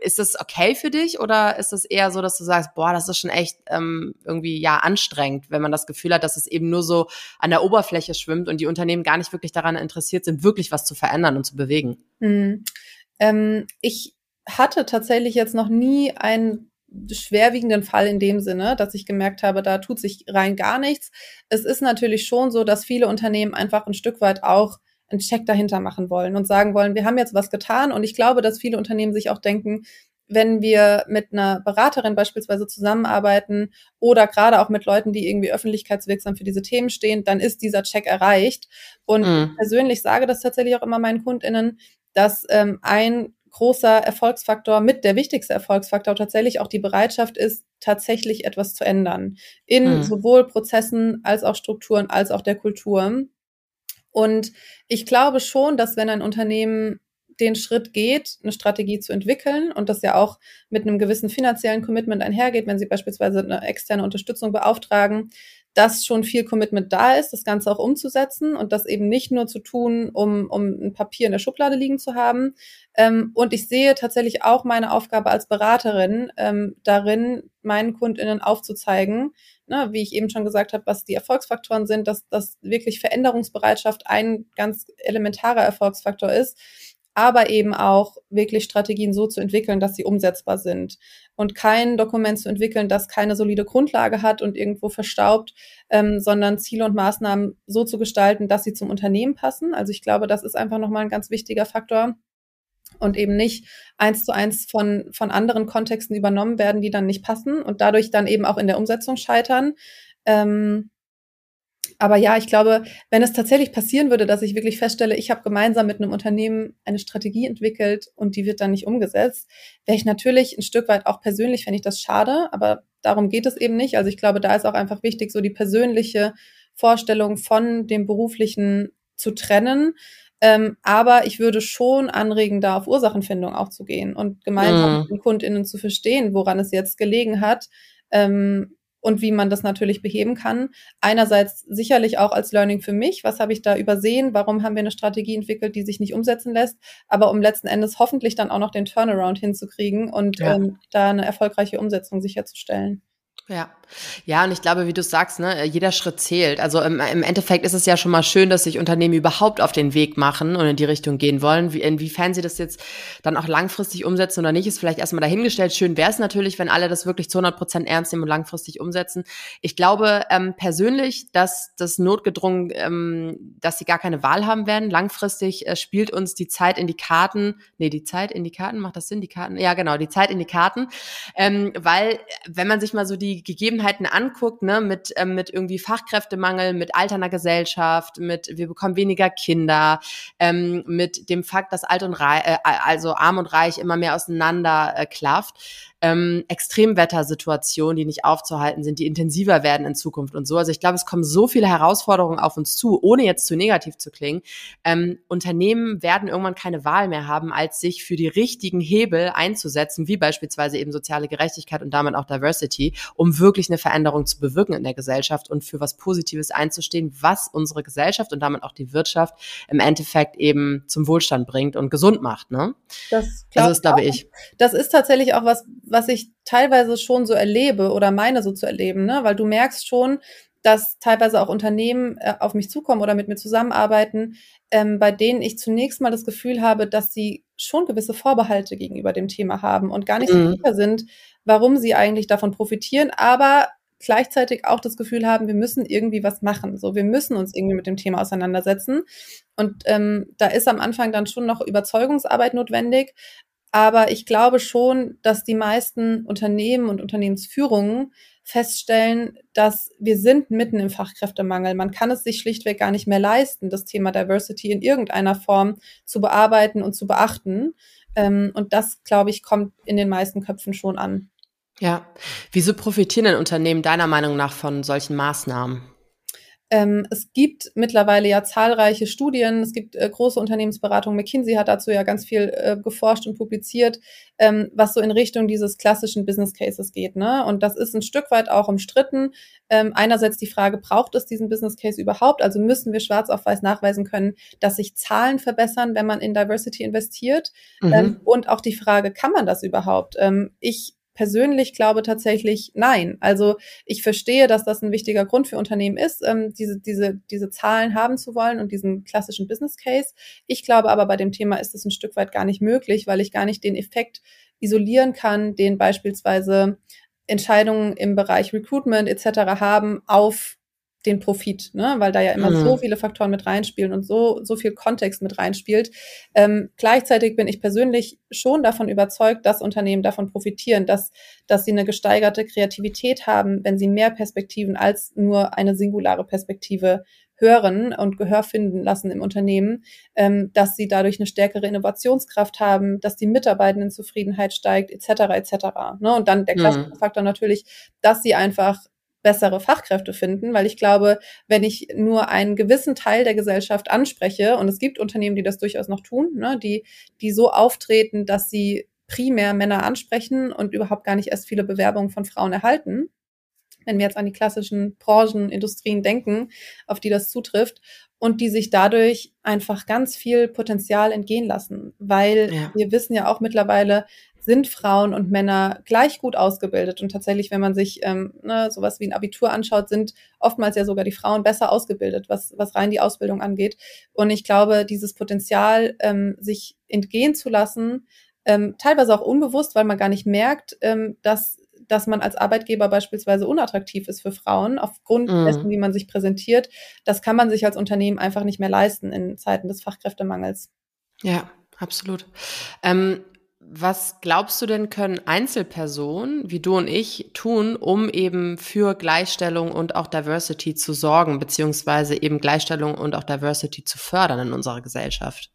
ist das okay für dich oder ist das eher so, dass du sagst, boah, das ist schon echt ähm, irgendwie ja anstrengend, wenn man das Gefühl hat, dass es eben nur so an der Oberfläche schwimmt und die Unternehmen gar nicht wirklich daran interessiert sind, wirklich was zu verändern und zu bewegen? Hm. Ähm, ich hatte tatsächlich jetzt noch nie einen schwerwiegenden Fall in dem Sinne, dass ich gemerkt habe, da tut sich rein gar nichts. Es ist natürlich schon so, dass viele Unternehmen einfach ein Stück weit auch einen Check dahinter machen wollen und sagen wollen, wir haben jetzt was getan. Und ich glaube, dass viele Unternehmen sich auch denken, wenn wir mit einer Beraterin beispielsweise zusammenarbeiten oder gerade auch mit Leuten, die irgendwie öffentlichkeitswirksam für diese Themen stehen, dann ist dieser Check erreicht. Und mhm. ich persönlich sage das tatsächlich auch immer meinen KundInnen, dass ähm, ein großer Erfolgsfaktor, mit der wichtigste Erfolgsfaktor tatsächlich auch die Bereitschaft ist, tatsächlich etwas zu ändern. In mhm. sowohl Prozessen als auch Strukturen als auch der Kultur. Und ich glaube schon, dass wenn ein Unternehmen den Schritt geht, eine Strategie zu entwickeln und das ja auch mit einem gewissen finanziellen Commitment einhergeht, wenn Sie beispielsweise eine externe Unterstützung beauftragen, dass schon viel Commitment da ist, das Ganze auch umzusetzen und das eben nicht nur zu tun, um, um ein Papier in der Schublade liegen zu haben. Ähm, und ich sehe tatsächlich auch meine Aufgabe als Beraterin ähm, darin, meinen KundInnen aufzuzeigen, ne, wie ich eben schon gesagt habe, was die Erfolgsfaktoren sind, dass, dass wirklich Veränderungsbereitschaft ein ganz elementarer Erfolgsfaktor ist aber eben auch wirklich Strategien so zu entwickeln, dass sie umsetzbar sind und kein Dokument zu entwickeln, das keine solide Grundlage hat und irgendwo verstaubt, ähm, sondern Ziele und Maßnahmen so zu gestalten, dass sie zum Unternehmen passen. Also ich glaube, das ist einfach nochmal ein ganz wichtiger Faktor und eben nicht eins zu eins von, von anderen Kontexten übernommen werden, die dann nicht passen und dadurch dann eben auch in der Umsetzung scheitern. Ähm, aber ja, ich glaube, wenn es tatsächlich passieren würde, dass ich wirklich feststelle, ich habe gemeinsam mit einem Unternehmen eine Strategie entwickelt und die wird dann nicht umgesetzt, wäre ich natürlich ein Stück weit auch persönlich, fände ich das schade, aber darum geht es eben nicht. Also ich glaube, da ist auch einfach wichtig, so die persönliche Vorstellung von dem beruflichen zu trennen. Ähm, aber ich würde schon anregen, da auf Ursachenfindung auch zu gehen und gemeinsam mm. mit den KundInnen zu verstehen, woran es jetzt gelegen hat. Ähm, und wie man das natürlich beheben kann. Einerseits sicherlich auch als Learning für mich. Was habe ich da übersehen? Warum haben wir eine Strategie entwickelt, die sich nicht umsetzen lässt? Aber um letzten Endes hoffentlich dann auch noch den Turnaround hinzukriegen und ja. ähm, da eine erfolgreiche Umsetzung sicherzustellen. Ja, ja, und ich glaube, wie du sagst, ne, jeder Schritt zählt. Also im, im, Endeffekt ist es ja schon mal schön, dass sich Unternehmen überhaupt auf den Weg machen und in die Richtung gehen wollen. Wie, inwiefern sie das jetzt dann auch langfristig umsetzen oder nicht, ist vielleicht erstmal dahingestellt. Schön wäre es natürlich, wenn alle das wirklich zu 100 Prozent ernst nehmen und langfristig umsetzen. Ich glaube ähm, persönlich, dass das notgedrungen, ähm, dass sie gar keine Wahl haben werden. Langfristig äh, spielt uns die Zeit in die Karten. Nee, die Zeit in die Karten, macht das Sinn? Die Karten? Ja, genau, die Zeit in die Karten. Ähm, weil, wenn man sich mal so die Gegebenheiten anguckt, ne, mit, ähm, mit irgendwie Fachkräftemangel, mit alterner Gesellschaft, mit wir bekommen weniger Kinder, ähm, mit dem Fakt, dass alt und reich, äh, also arm und reich immer mehr auseinander äh, klafft, ähm, Extremwettersituationen, die nicht aufzuhalten sind, die intensiver werden in Zukunft und so. Also ich glaube, es kommen so viele Herausforderungen auf uns zu, ohne jetzt zu negativ zu klingen. Ähm, Unternehmen werden irgendwann keine Wahl mehr haben, als sich für die richtigen Hebel einzusetzen, wie beispielsweise eben soziale Gerechtigkeit und damit auch Diversity, um wirklich eine Veränderung zu bewirken in der Gesellschaft und für was Positives einzustehen, was unsere Gesellschaft und damit auch die Wirtschaft im Endeffekt eben zum Wohlstand bringt und gesund macht. Ne? Das, also das glaube ich. Das ist tatsächlich auch was, was ich teilweise schon so erlebe oder meine so zu erleben, ne? weil du merkst schon, dass teilweise auch Unternehmen äh, auf mich zukommen oder mit mir zusammenarbeiten, ähm, bei denen ich zunächst mal das Gefühl habe, dass sie schon gewisse Vorbehalte gegenüber dem Thema haben und gar nicht mhm. so sicher sind, warum sie eigentlich davon profitieren, aber gleichzeitig auch das Gefühl haben, wir müssen irgendwie was machen. So, wir müssen uns irgendwie mit dem Thema auseinandersetzen. Und ähm, da ist am Anfang dann schon noch Überzeugungsarbeit notwendig. Aber ich glaube schon, dass die meisten Unternehmen und Unternehmensführungen feststellen, dass wir sind mitten im Fachkräftemangel. Man kann es sich schlichtweg gar nicht mehr leisten, das Thema Diversity in irgendeiner Form zu bearbeiten und zu beachten. Ähm, und das, glaube ich, kommt in den meisten Köpfen schon an. Ja. Wieso profitieren denn Unternehmen deiner Meinung nach von solchen Maßnahmen? Ähm, es gibt mittlerweile ja zahlreiche Studien, es gibt äh, große Unternehmensberatungen, McKinsey hat dazu ja ganz viel äh, geforscht und publiziert, ähm, was so in Richtung dieses klassischen Business Cases geht. Ne? Und das ist ein Stück weit auch umstritten. Ähm, einerseits die Frage, braucht es diesen Business Case überhaupt? Also müssen wir schwarz auf weiß nachweisen können, dass sich Zahlen verbessern, wenn man in Diversity investiert? Mhm. Ähm, und auch die Frage, kann man das überhaupt? Ähm, ich persönlich glaube tatsächlich nein. Also ich verstehe, dass das ein wichtiger Grund für Unternehmen ist, ähm, diese, diese, diese Zahlen haben zu wollen und diesen klassischen Business Case. Ich glaube aber bei dem Thema ist es ein Stück weit gar nicht möglich, weil ich gar nicht den Effekt isolieren kann, den beispielsweise Entscheidungen im Bereich Recruitment etc. haben auf den Profit, ne? weil da ja immer mhm. so viele Faktoren mit reinspielen und so, so viel Kontext mit reinspielt. Ähm, gleichzeitig bin ich persönlich schon davon überzeugt, dass Unternehmen davon profitieren, dass, dass sie eine gesteigerte Kreativität haben, wenn sie mehr Perspektiven als nur eine singulare Perspektive hören und Gehör finden lassen im Unternehmen, ähm, dass sie dadurch eine stärkere Innovationskraft haben, dass die Mitarbeitendenzufriedenheit steigt, etc. etc. Ne? Und dann der klassische mhm. Faktor natürlich, dass sie einfach bessere Fachkräfte finden, weil ich glaube, wenn ich nur einen gewissen Teil der Gesellschaft anspreche, und es gibt Unternehmen, die das durchaus noch tun, ne, die, die so auftreten, dass sie primär Männer ansprechen und überhaupt gar nicht erst viele Bewerbungen von Frauen erhalten, wenn wir jetzt an die klassischen Branchen, Industrien denken, auf die das zutrifft, und die sich dadurch einfach ganz viel Potenzial entgehen lassen, weil ja. wir wissen ja auch mittlerweile, sind Frauen und Männer gleich gut ausgebildet. Und tatsächlich, wenn man sich ähm, ne, sowas wie ein Abitur anschaut, sind oftmals ja sogar die Frauen besser ausgebildet, was, was rein die Ausbildung angeht. Und ich glaube, dieses Potenzial, ähm, sich entgehen zu lassen, ähm, teilweise auch unbewusst, weil man gar nicht merkt, ähm, dass dass man als Arbeitgeber beispielsweise unattraktiv ist für Frauen aufgrund mm. dessen, wie man sich präsentiert. Das kann man sich als Unternehmen einfach nicht mehr leisten in Zeiten des Fachkräftemangels. Ja, absolut. Ähm, was glaubst du denn, können Einzelpersonen wie du und ich tun, um eben für Gleichstellung und auch Diversity zu sorgen, beziehungsweise eben Gleichstellung und auch Diversity zu fördern in unserer Gesellschaft?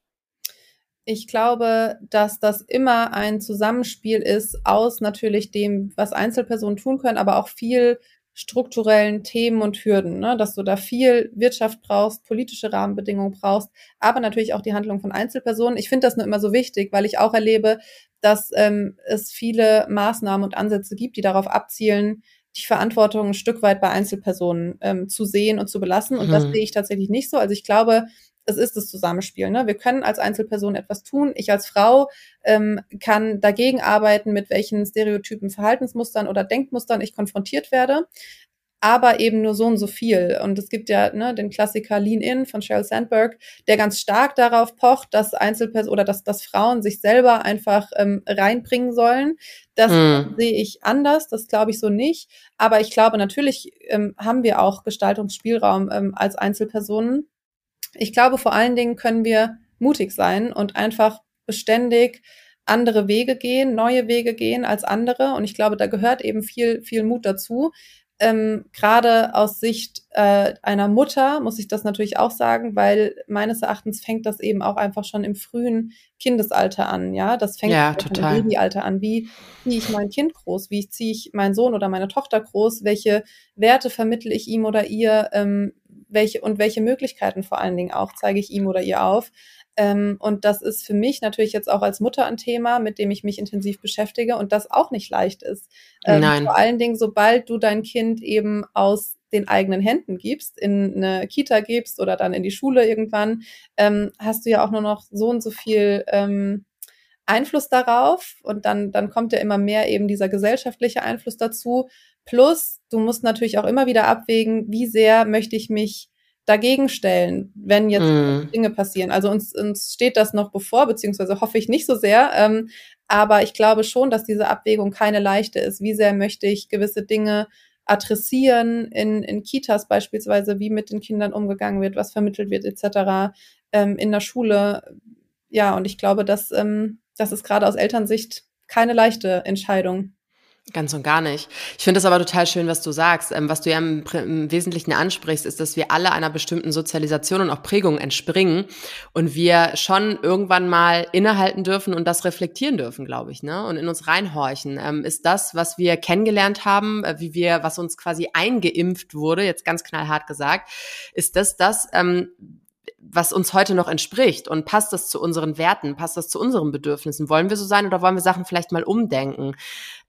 Ich glaube, dass das immer ein Zusammenspiel ist aus natürlich dem, was Einzelpersonen tun können, aber auch viel strukturellen Themen und Hürden, ne? dass du da viel Wirtschaft brauchst, politische Rahmenbedingungen brauchst, aber natürlich auch die Handlung von Einzelpersonen. Ich finde das nur immer so wichtig, weil ich auch erlebe, dass ähm, es viele Maßnahmen und Ansätze gibt, die darauf abzielen, die Verantwortung ein Stück weit bei Einzelpersonen ähm, zu sehen und zu belassen. Und mhm. das sehe ich tatsächlich nicht so. Also ich glaube, es ist das Zusammenspiel. Ne? Wir können als Einzelperson etwas tun. Ich als Frau ähm, kann dagegen arbeiten, mit welchen Stereotypen, Verhaltensmustern oder Denkmustern ich konfrontiert werde aber eben nur so und so viel. Und es gibt ja ne, den Klassiker Lean In von Sheryl Sandberg, der ganz stark darauf pocht, dass Einzelpersonen oder dass, dass Frauen sich selber einfach ähm, reinbringen sollen. Das hm. sehe ich anders, das glaube ich so nicht. Aber ich glaube, natürlich ähm, haben wir auch Gestaltungsspielraum ähm, als Einzelpersonen. Ich glaube, vor allen Dingen können wir mutig sein und einfach beständig andere Wege gehen, neue Wege gehen als andere. Und ich glaube, da gehört eben viel, viel Mut dazu. Ähm, Gerade aus Sicht äh, einer Mutter muss ich das natürlich auch sagen, weil meines Erachtens fängt das eben auch einfach schon im frühen Kindesalter an. Ja, das fängt ja, im Babyalter an. Wie ziehe ich mein Kind groß? Wie ziehe ich meinen Sohn oder meine Tochter groß? Welche Werte vermittle ich ihm oder ihr? Ähm, welche und welche Möglichkeiten vor allen Dingen auch zeige ich ihm oder ihr auf? Ähm, und das ist für mich natürlich jetzt auch als Mutter ein Thema, mit dem ich mich intensiv beschäftige und das auch nicht leicht ist. Ähm, Nein. Vor allen Dingen, sobald du dein Kind eben aus den eigenen Händen gibst, in eine Kita gibst oder dann in die Schule irgendwann, ähm, hast du ja auch nur noch so und so viel ähm, Einfluss darauf und dann, dann kommt ja immer mehr eben dieser gesellschaftliche Einfluss dazu. Plus, du musst natürlich auch immer wieder abwägen, wie sehr möchte ich mich dagegen stellen, wenn jetzt mm. Dinge passieren. Also uns, uns steht das noch bevor, beziehungsweise hoffe ich nicht so sehr. Ähm, aber ich glaube schon, dass diese Abwägung keine leichte ist. Wie sehr möchte ich gewisse Dinge adressieren in, in Kitas beispielsweise, wie mit den Kindern umgegangen wird, was vermittelt wird, etc. Ähm, in der Schule. Ja, und ich glaube, dass ähm, das ist gerade aus Elternsicht keine leichte Entscheidung. Ganz und gar nicht. Ich finde das aber total schön, was du sagst. Ähm, was du ja im, im, Wesentlichen ansprichst, ist, dass wir alle einer bestimmten Sozialisation und auch Prägung entspringen und wir schon irgendwann mal innehalten dürfen und das reflektieren dürfen, glaube ich, ne? Und in uns reinhorchen. Ähm, ist das, was wir kennengelernt haben, äh, wie wir, was uns quasi eingeimpft wurde, jetzt ganz knallhart gesagt, ist das das, ähm, was uns heute noch entspricht und passt das zu unseren Werten, passt das zu unseren Bedürfnissen? Wollen wir so sein oder wollen wir Sachen vielleicht mal umdenken?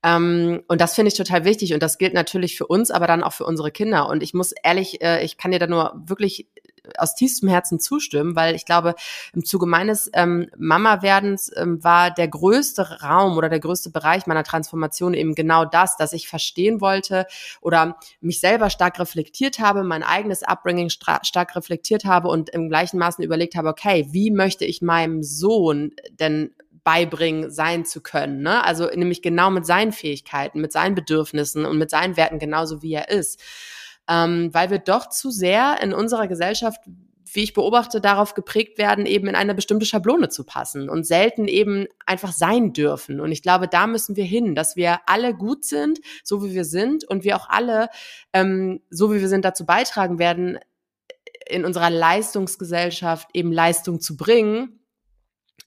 Ähm, und das finde ich total wichtig und das gilt natürlich für uns, aber dann auch für unsere Kinder. Und ich muss ehrlich, äh, ich kann dir da nur wirklich aus tiefstem Herzen zustimmen, weil ich glaube, im Zuge meines ähm, Mama-Werdens ähm, war der größte Raum oder der größte Bereich meiner Transformation eben genau das, dass ich verstehen wollte oder mich selber stark reflektiert habe, mein eigenes Upbringing stark reflektiert habe und im gleichen Maßen überlegt habe, okay, wie möchte ich meinem Sohn denn beibringen, sein zu können. Ne? Also nämlich genau mit seinen Fähigkeiten, mit seinen Bedürfnissen und mit seinen Werten genauso wie er ist ähm, weil wir doch zu sehr in unserer Gesellschaft wie ich beobachte, darauf geprägt werden, eben in eine bestimmte Schablone zu passen und selten eben einfach sein dürfen. Und ich glaube, da müssen wir hin, dass wir alle gut sind, so wie wir sind, und wir auch alle, ähm, so wie wir sind, dazu beitragen werden, in unserer Leistungsgesellschaft eben Leistung zu bringen.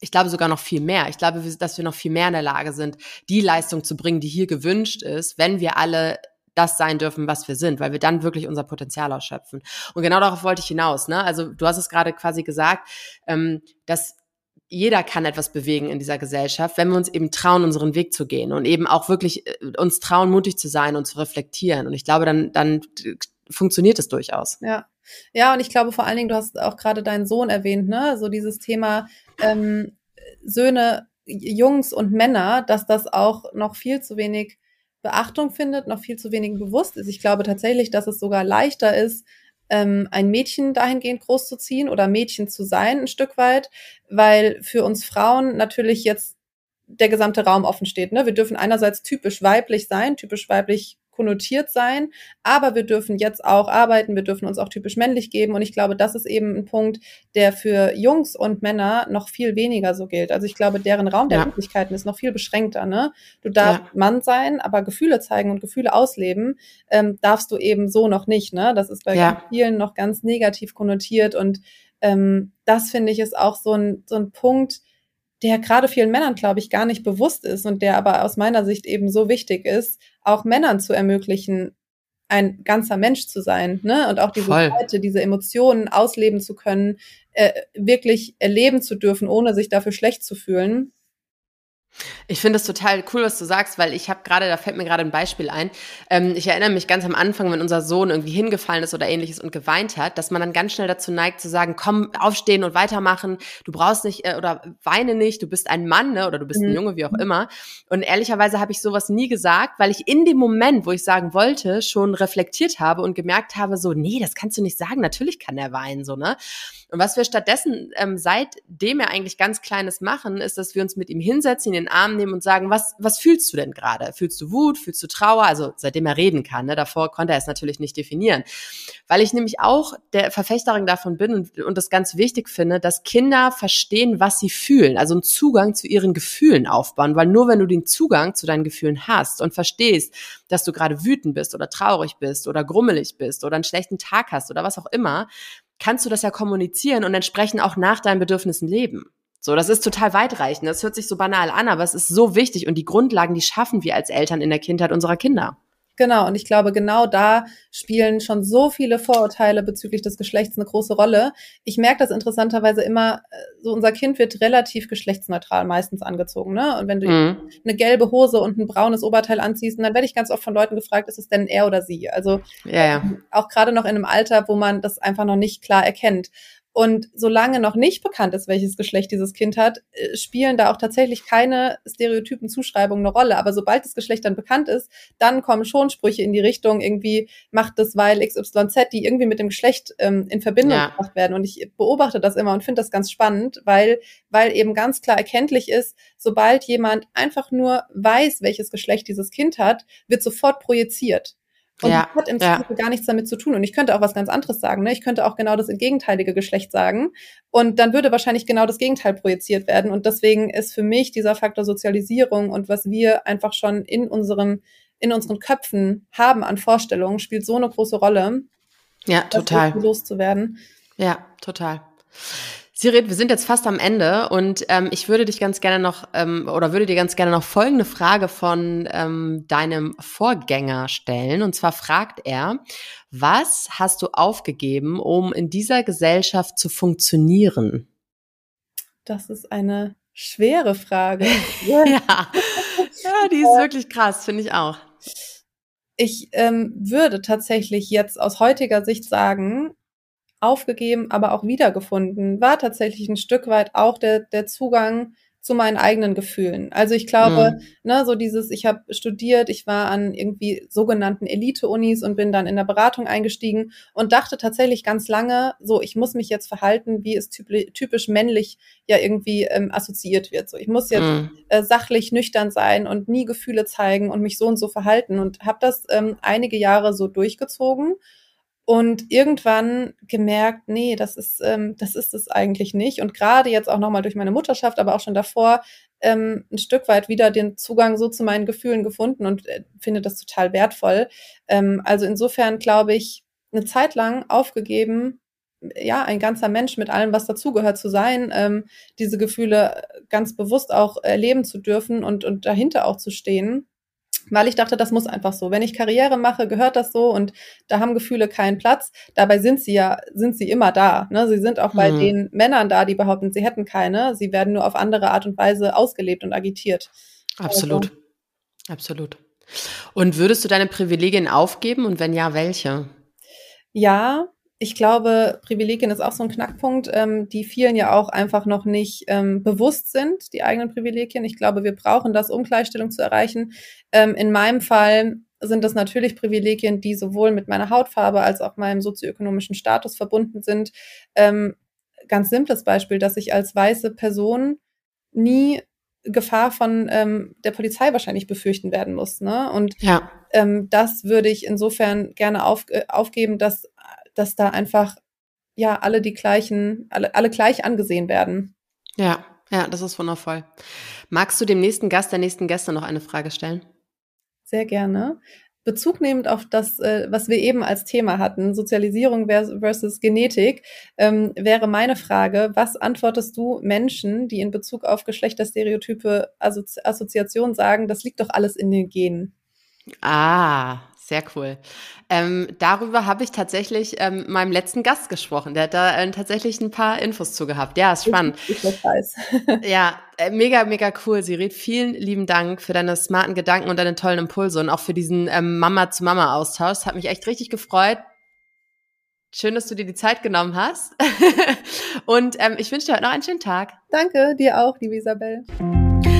Ich glaube sogar noch viel mehr. Ich glaube, dass wir noch viel mehr in der Lage sind, die Leistung zu bringen, die hier gewünscht ist, wenn wir alle das sein dürfen, was wir sind, weil wir dann wirklich unser Potenzial ausschöpfen. Und genau darauf wollte ich hinaus. Ne? Also du hast es gerade quasi gesagt, ähm, dass jeder kann etwas bewegen in dieser Gesellschaft, wenn wir uns eben trauen, unseren Weg zu gehen und eben auch wirklich äh, uns trauen, mutig zu sein und zu reflektieren. Und ich glaube, dann, dann funktioniert es durchaus. Ja. Ja, und ich glaube vor allen Dingen, du hast auch gerade deinen Sohn erwähnt, ne? So dieses Thema ähm, Söhne, Jungs und Männer, dass das auch noch viel zu wenig Beachtung findet, noch viel zu wenig bewusst ist. Ich glaube tatsächlich, dass es sogar leichter ist, ähm, ein Mädchen dahingehend großzuziehen oder Mädchen zu sein, ein Stück weit, weil für uns Frauen natürlich jetzt der gesamte Raum offen steht. Ne? Wir dürfen einerseits typisch weiblich sein, typisch weiblich konnotiert sein, aber wir dürfen jetzt auch arbeiten, wir dürfen uns auch typisch männlich geben und ich glaube, das ist eben ein Punkt, der für Jungs und Männer noch viel weniger so gilt. Also ich glaube, deren Raum der ja. Möglichkeiten ist noch viel beschränkter. Ne? Du darfst ja. Mann sein, aber Gefühle zeigen und Gefühle ausleben ähm, darfst du eben so noch nicht. Ne? Das ist bei ja. vielen noch ganz negativ konnotiert und ähm, das finde ich ist auch so ein, so ein Punkt, der gerade vielen Männern, glaube ich, gar nicht bewusst ist und der aber aus meiner Sicht eben so wichtig ist, auch Männern zu ermöglichen, ein ganzer Mensch zu sein, ne? Und auch diese Voll. Seite, diese Emotionen ausleben zu können, äh, wirklich erleben zu dürfen, ohne sich dafür schlecht zu fühlen. Ich finde es total cool, was du sagst, weil ich habe gerade, da fällt mir gerade ein Beispiel ein. Ähm, ich erinnere mich ganz am Anfang, wenn unser Sohn irgendwie hingefallen ist oder ähnliches und geweint hat, dass man dann ganz schnell dazu neigt zu sagen, komm, aufstehen und weitermachen, du brauchst nicht äh, oder weine nicht, du bist ein Mann ne, oder du bist mhm. ein Junge, wie auch immer. Und ehrlicherweise habe ich sowas nie gesagt, weil ich in dem Moment, wo ich sagen wollte, schon reflektiert habe und gemerkt habe, so, nee, das kannst du nicht sagen, natürlich kann er weinen, so, ne? Und was wir stattdessen, ähm, seitdem wir eigentlich ganz Kleines machen, ist, dass wir uns mit ihm hinsetzen, in den Arm nehmen und sagen, was, was fühlst du denn gerade? Fühlst du Wut? Fühlst du Trauer? Also seitdem er reden kann. Ne? Davor konnte er es natürlich nicht definieren. Weil ich nämlich auch der Verfechterin davon bin und, und das ganz wichtig finde, dass Kinder verstehen, was sie fühlen. Also einen Zugang zu ihren Gefühlen aufbauen. Weil nur wenn du den Zugang zu deinen Gefühlen hast und verstehst, dass du gerade wütend bist oder traurig bist oder grummelig bist oder einen schlechten Tag hast oder was auch immer, kannst du das ja kommunizieren und entsprechend auch nach deinen Bedürfnissen leben. So, das ist total weitreichend. Das hört sich so banal an, aber es ist so wichtig und die Grundlagen, die schaffen wir als Eltern in der Kindheit unserer Kinder. Genau, und ich glaube, genau da spielen schon so viele Vorurteile bezüglich des Geschlechts eine große Rolle. Ich merke das interessanterweise immer, äh, so unser Kind wird relativ geschlechtsneutral meistens angezogen, ne? Und wenn du mhm. eine gelbe Hose und ein braunes Oberteil anziehst, dann werde ich ganz oft von Leuten gefragt, ist es denn er oder sie? Also ja, ja. Auch gerade noch in einem Alter, wo man das einfach noch nicht klar erkennt. Und solange noch nicht bekannt ist, welches Geschlecht dieses Kind hat, äh, spielen da auch tatsächlich keine stereotypen Zuschreibungen eine Rolle. Aber sobald das Geschlecht dann bekannt ist, dann kommen schon Sprüche in die Richtung, irgendwie macht das weil XYZ, die irgendwie mit dem Geschlecht ähm, in Verbindung ja. gebracht werden. Und ich beobachte das immer und finde das ganz spannend, weil, weil eben ganz klar erkenntlich ist, sobald jemand einfach nur weiß, welches Geschlecht dieses Kind hat, wird sofort projiziert. Und ja, das hat im ja. gar nichts damit zu tun. Und ich könnte auch was ganz anderes sagen. Ne? Ich könnte auch genau das gegenteilige Geschlecht sagen. Und dann würde wahrscheinlich genau das Gegenteil projiziert werden. Und deswegen ist für mich dieser Faktor Sozialisierung und was wir einfach schon in unserem, in unseren Köpfen haben an Vorstellungen, spielt so eine große Rolle. Ja, total. Loszuwerden. Ja, total. Sirit, wir sind jetzt fast am Ende und ähm, ich würde dich ganz gerne noch ähm, oder würde dir ganz gerne noch folgende Frage von ähm, deinem Vorgänger stellen. Und zwar fragt er, was hast du aufgegeben, um in dieser Gesellschaft zu funktionieren? Das ist eine schwere Frage. ja. ja, die ist wirklich krass, finde ich auch. Ich ähm, würde tatsächlich jetzt aus heutiger Sicht sagen, aufgegeben, aber auch wiedergefunden, war tatsächlich ein Stück weit auch der, der Zugang zu meinen eigenen Gefühlen. Also ich glaube, mhm. ne, so dieses, ich habe studiert, ich war an irgendwie sogenannten Elite-Unis und bin dann in der Beratung eingestiegen und dachte tatsächlich ganz lange, so ich muss mich jetzt verhalten, wie es typisch männlich ja irgendwie ähm, assoziiert wird. So ich muss jetzt mhm. äh, sachlich nüchtern sein und nie Gefühle zeigen und mich so und so verhalten und habe das ähm, einige Jahre so durchgezogen und irgendwann gemerkt, nee, das ist, ähm, das ist es eigentlich nicht. Und gerade jetzt auch nochmal durch meine Mutterschaft, aber auch schon davor, ähm, ein Stück weit wieder den Zugang so zu meinen Gefühlen gefunden und äh, finde das total wertvoll. Ähm, also insofern glaube ich, eine Zeit lang aufgegeben, ja, ein ganzer Mensch mit allem, was dazugehört zu sein, ähm, diese Gefühle ganz bewusst auch erleben zu dürfen und, und dahinter auch zu stehen weil ich dachte, das muss einfach so. Wenn ich Karriere mache, gehört das so und da haben Gefühle keinen Platz. Dabei sind sie ja, sind sie immer da. Ne? Sie sind auch bei mhm. den Männern da, die behaupten, sie hätten keine. Sie werden nur auf andere Art und Weise ausgelebt und agitiert. Absolut. Also, Absolut. Und würdest du deine Privilegien aufgeben und wenn ja, welche? Ja, ich glaube, Privilegien ist auch so ein Knackpunkt, ähm, die vielen ja auch einfach noch nicht ähm, bewusst sind, die eigenen Privilegien. Ich glaube, wir brauchen das, um Gleichstellung zu erreichen. Ähm, in meinem Fall sind das natürlich Privilegien, die sowohl mit meiner Hautfarbe als auch meinem sozioökonomischen Status verbunden sind. Ähm, ganz simples Beispiel, dass ich als weiße Person nie Gefahr von ähm, der Polizei wahrscheinlich befürchten werden muss. Ne? Und ja. ähm, das würde ich insofern gerne auf, äh, aufgeben, dass dass da einfach ja alle die gleichen, alle, alle gleich angesehen werden. Ja, ja, das ist wundervoll. Magst du dem nächsten Gast, der nächsten Gäste noch eine Frage stellen? Sehr gerne. Bezug nehmend auf das, äh, was wir eben als Thema hatten, Sozialisierung versus Genetik, ähm, wäre meine Frage, was antwortest du Menschen, die in Bezug auf Geschlechterstereotype Assozi Assoziation sagen, das liegt doch alles in den Genen? Ah, Sehr cool. Ähm, darüber habe ich tatsächlich ähm, meinem letzten Gast gesprochen. Der hat da äh, tatsächlich ein paar Infos zu gehabt. Ja, ist spannend. Ich, ich weiß. ja, äh, mega, mega cool. Sirit, vielen lieben Dank für deine smarten Gedanken und deine tollen Impulse und auch für diesen ähm, Mama-zu-Mama-Austausch. Hat mich echt richtig gefreut. Schön, dass du dir die Zeit genommen hast. und ähm, ich wünsche dir heute noch einen schönen Tag. Danke, dir auch, liebe Isabel.